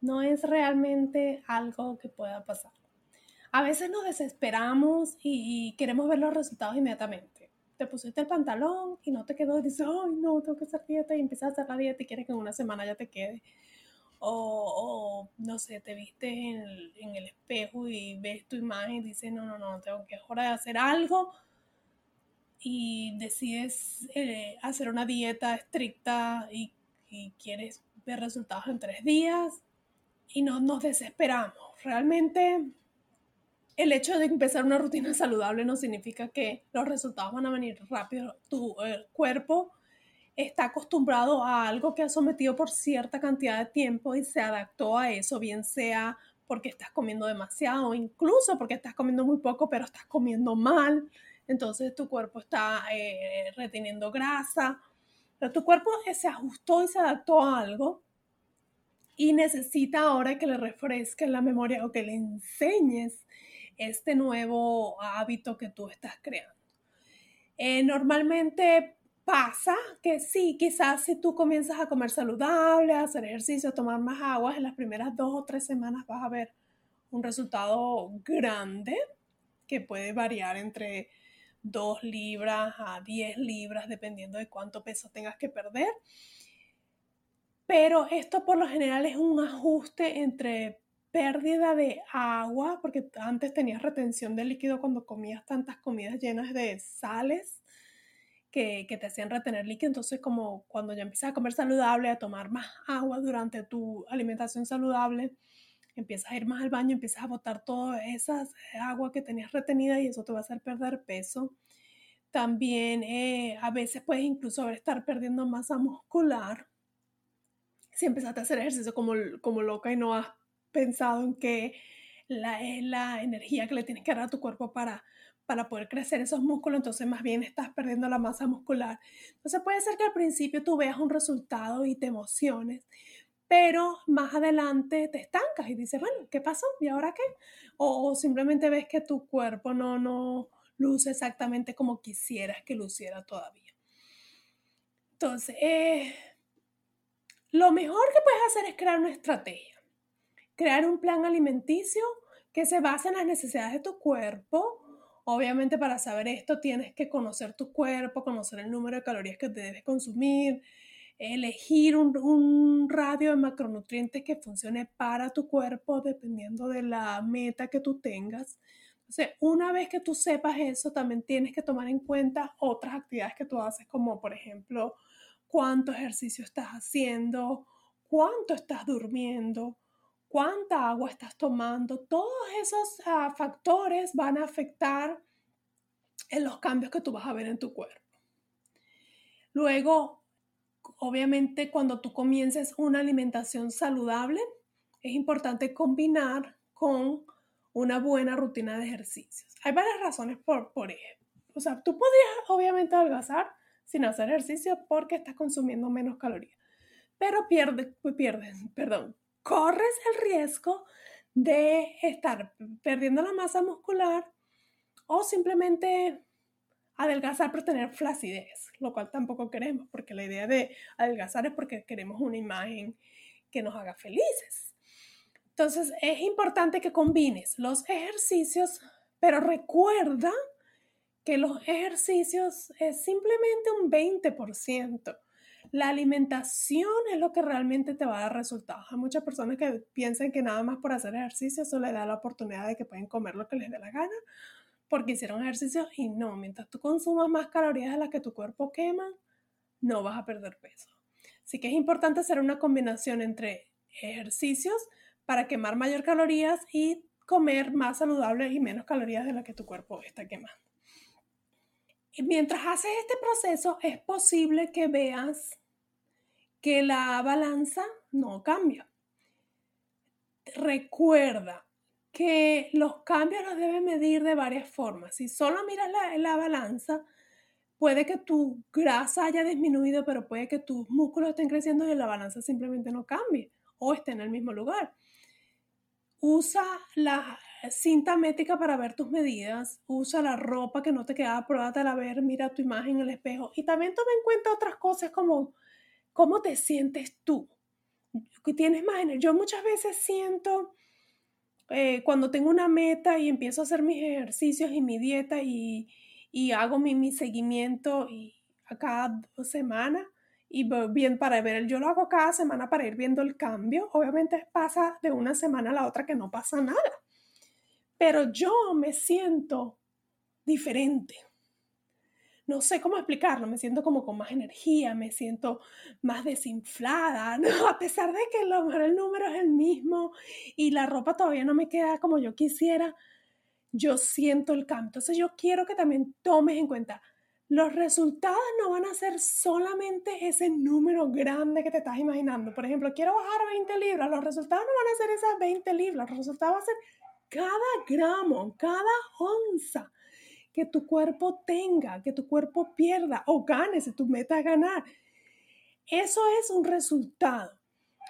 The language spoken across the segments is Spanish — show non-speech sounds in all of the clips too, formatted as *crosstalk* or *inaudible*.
no es realmente algo que pueda pasar. A veces nos desesperamos y queremos ver los resultados inmediatamente. Te pusiste el pantalón y no te quedó y dices, ay, no, tengo que hacer dieta y empiezas a hacer la dieta y quieres que en una semana ya te quede. O, no sé, te viste en el, espejo y ves tu imagen y dices, no, no, no, tengo que, es hora de hacer algo y decides eh, hacer una dieta estricta y, y quieres ver resultados en tres días y no nos desesperamos. Realmente el hecho de empezar una rutina saludable no significa que los resultados van a venir rápido. Tu cuerpo está acostumbrado a algo que ha sometido por cierta cantidad de tiempo y se adaptó a eso, bien sea porque estás comiendo demasiado, incluso porque estás comiendo muy poco, pero estás comiendo mal. Entonces tu cuerpo está eh, reteniendo grasa. Pero tu cuerpo se ajustó y se adaptó a algo y necesita ahora que le refresques la memoria o que le enseñes este nuevo hábito que tú estás creando. Eh, normalmente pasa que sí, quizás si tú comienzas a comer saludable, a hacer ejercicio, a tomar más agua, en las primeras dos o tres semanas vas a ver un resultado grande que puede variar entre 2 libras a 10 libras, dependiendo de cuánto peso tengas que perder pero esto por lo general es un ajuste entre pérdida de agua, porque antes tenías retención de líquido cuando comías tantas comidas llenas de sales que, te hacían retener líquido. Entonces, como cuando ya empiezas a comer saludable, a tomar más agua durante tu alimentación saludable, empiezas a ir más al baño, empiezas a botar toda esa agua que tenías retenida y eso te va a hacer perder peso. También eh, a veces puedes incluso estar perdiendo masa muscular si empezaste a hacer ejercicio como, como loca y no has pensado en que la, es la energía que le tienes que dar a tu cuerpo para, para poder crecer esos músculos, entonces más bien estás perdiendo la masa muscular. Entonces puede ser que al principio tú veas un resultado y te emociones, pero más adelante te estancas y dices, bueno, ¿qué pasó? ¿Y ahora qué? O, simplemente ves que tu cuerpo no, no luce exactamente como quisieras que luciera todavía. Entonces, eh, lo mejor que puedes hacer es crear una estrategia, crear un plan alimenticio que se base en las necesidades de tu cuerpo. Obviamente para saber esto tienes que conocer tu cuerpo, conocer el número de calorías que debes consumir, elegir un, radio de macronutrientes que funcione para tu cuerpo dependiendo de la meta que tú tengas. Entonces, una vez que tú sepas eso, también tienes que tomar en cuenta otras actividades que tú haces, como por ejemplo cuánto ejercicio estás haciendo, cuánto estás durmiendo, cuánta agua estás tomando. Todos esos ah, factores van a afectar en los cambios que tú vas a ver en tu cuerpo. Luego, obviamente, cuando tú comiences una alimentación saludable, es importante combinar con una buena rutina de ejercicios. Hay varias razones por, por ello. O sea, tú podrías obviamente adelgazar sin hacer ejercicio porque estás consumiendo menos calorías. Pero pierdes, pues pierdes, *laughs* perdón, corres el riesgo de estar perdiendo la masa muscular o simplemente adelgazar por tener flacidez, lo cual tampoco queremos, porque la idea de adelgazar es porque queremos una imagen que nos haga felices. Entonces es importante que combines los ejercicios, pero recuerda que los ejercicios es simplemente un 20%. La alimentación es lo que realmente te va a dar resultados. Hay muchas personas que piensan que nada más por hacer ejercicio eso les da la oportunidad de que pueden comer lo que les dé la gana porque hicieron ejercicio y no, mientras tú consumas más calorías de las que tu cuerpo quema, no vas a perder peso. Así que es importante hacer una combinación entre ejercicios para quemar mayor calorías y comer más saludable y menos calorías de las que tu cuerpo está quemando. Mientras haces este proceso, es posible que veas que la balanza no cambia. Recuerda que los cambios los debes medir de varias formas. Si solo miras la, la balanza, puede que tu grasa haya disminuido, pero puede que tus músculos estén creciendo y la balanza simplemente no cambie o esté en el mismo lugar. Usa la cinta métrica para ver tus medidas, usa la ropa que no te queda, pruébate a ver, mira tu imagen en el espejo y también toma en cuenta otras cosas como cómo te sientes tú. Tienes más Yo muchas veces siento eh, cuando tengo una meta y empiezo a hacer mis ejercicios y mi dieta y, y hago mi, mi, seguimiento y a cada semana y bien para ver, yo lo hago cada semana para ir viendo el cambio. Obviamente pasa de una semana a la otra que no pasa nada, pero yo me siento diferente. No sé cómo explicarlo, me siento como con más energía, me siento más desinflada, *laughs* ¿no? a pesar de que el número es el mismo y la ropa todavía no me queda como yo quisiera, yo siento el cambio. Entonces yo quiero que también tomes en cuenta, los resultados no van a ser solamente ese número grande que te estás imaginando. Por ejemplo, quiero bajar 20 libras, los resultados no van a ser esas 20 libras, los resultados van a ser cada gramo, cada onza que tu cuerpo tenga, que tu cuerpo pierda o gane, si tu meta es ganar. Eso es un resultado.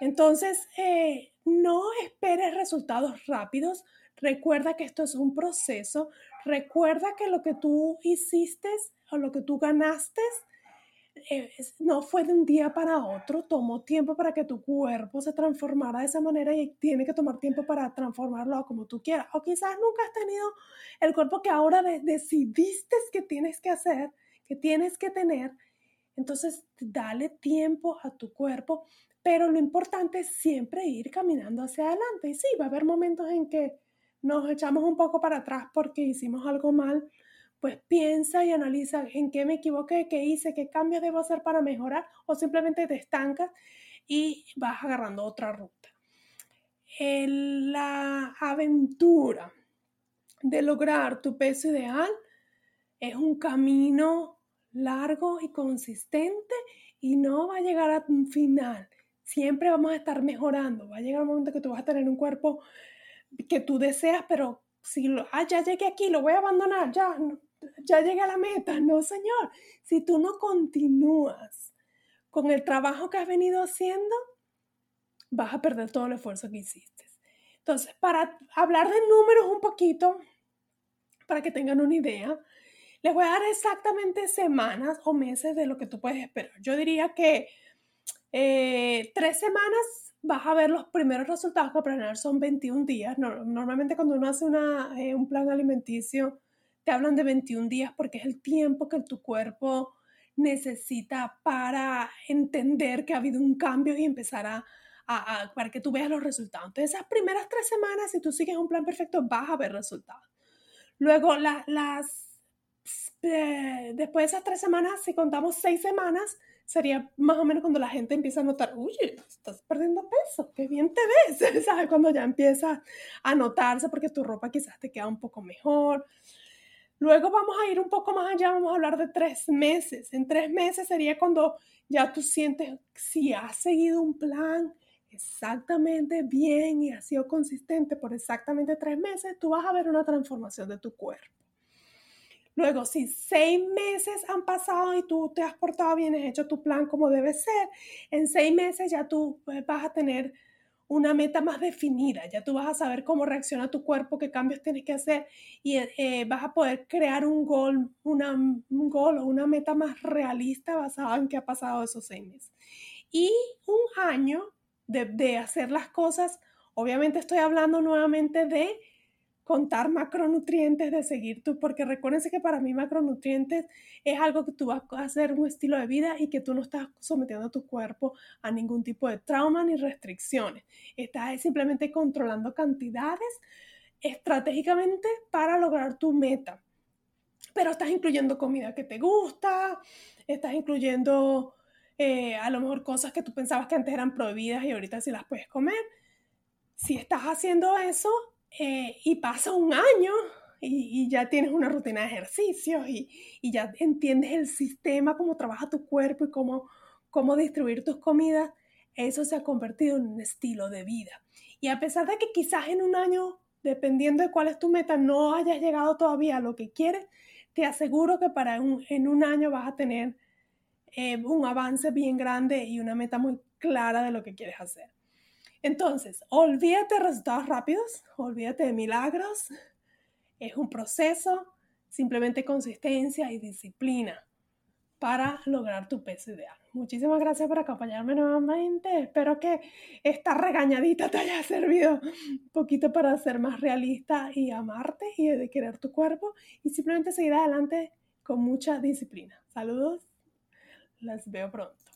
Entonces, eh, no esperes resultados rápidos. Recuerda que esto es un proceso. Recuerda que lo que tú hiciste o lo que tú ganaste eh, no fue de un día para otro, tomó tiempo para que tu cuerpo se transformara de esa manera y tiene que tomar tiempo para transformarlo como tú quieras. O quizás nunca has tenido el cuerpo que ahora decidiste que tienes que hacer, que tienes que tener. Entonces, dale tiempo a tu cuerpo, pero lo importante es siempre ir caminando hacia adelante. Y sí, va a haber momentos en que nos echamos un poco para atrás porque hicimos algo mal, pues piensa y analiza en qué me equivoqué, qué hice, qué cambios debo hacer para mejorar o simplemente te estancas y vas agarrando otra ruta. la aventura de lograr tu peso ideal es un camino largo y consistente y no va a llegar a un final. Siempre vamos a estar mejorando. Va a llegar un momento que tú vas a tener un cuerpo que tú deseas, pero si lo, ah, ya llegué aquí, lo voy a abandonar, ya, ya llegué a la meta. No, señor. Si tú no continúas con el trabajo que has venido haciendo, vas a perder todo el esfuerzo que hiciste. Entonces, para hablar de números un poquito, para que tengan una idea, les voy a dar exactamente semanas o meses de lo que tú puedes esperar. Yo diría que eh, tres semanas vas a ver los primeros resultados que planear son 21 días. normalmente cuando uno hace una, eh, un plan alimenticio, te hablan de 21 días porque es el tiempo que tu cuerpo necesita para entender que ha habido un cambio y empezar a, para que tú veas los resultados. Entonces, esas primeras tres semanas, si tú sigues un plan perfecto, vas a ver resultados. Luego, las, eh, después de esas tres semanas, si contamos seis semanas, sería más o menos cuando la gente empieza a notar, oye, estás perdiendo peso, qué bien te ves, *laughs* ¿sabes? Cuando ya empieza a notarse porque tu ropa quizás te queda un poco mejor. Luego vamos a ir un poco más allá, vamos a hablar de tres meses. En tres meses sería cuando ya tú sientes si has seguido un plan exactamente bien y has sido consistente por exactamente tres meses, tú vas a ver una transformación de tu cuerpo. Luego, si seis meses han pasado y tú te has portado bien, has hecho tu plan como debe ser, en seis meses ya tú pues, vas a tener una meta más definida, ya tú vas a saber cómo reacciona tu cuerpo, qué cambios tienes que hacer y eh, vas a poder crear un gol, una, un gol o una meta más realista basada en qué ha pasado esos seis meses. Y un año de hacer las cosas, obviamente estoy hablando nuevamente de contar macronutrientes, de seguir tú, porque recuérdense que para mí macronutrientes es algo que tú vas a hacer un estilo de vida y que tú no estás sometiendo a tu cuerpo a ningún tipo de trauma ni restricciones. Estás simplemente controlando cantidades estratégicamente para lograr tu meta. Pero estás incluyendo comida que te gusta, estás incluyendo eh, a lo mejor cosas que tú pensabas que antes eran prohibidas y ahorita sí las puedes comer. Si estás haciendo eso, eh, y pasa un año y, ya tienes una rutina de ejercicios y, ya entiendes el sistema, cómo trabaja tu cuerpo y cómo, cómo distribuir tus comidas, eso se ha convertido en un estilo de vida. Y a pesar de que quizás en un año, dependiendo de cuál es tu meta, no hayas llegado todavía a lo que quieres, te aseguro que para en un año vas a tener eh, un avance bien grande y una meta muy clara de lo que quieres hacer. Entonces, olvídate de resultados rápidos, olvídate de milagros. Es un proceso, simplemente consistencia y disciplina para lograr tu peso ideal. Muchísimas gracias por acompañarme nuevamente. Espero que esta regañadita te haya servido un poquito para ser más realista y amarte y de querer tu cuerpo y simplemente seguir adelante con mucha disciplina. Saludos, las veo pronto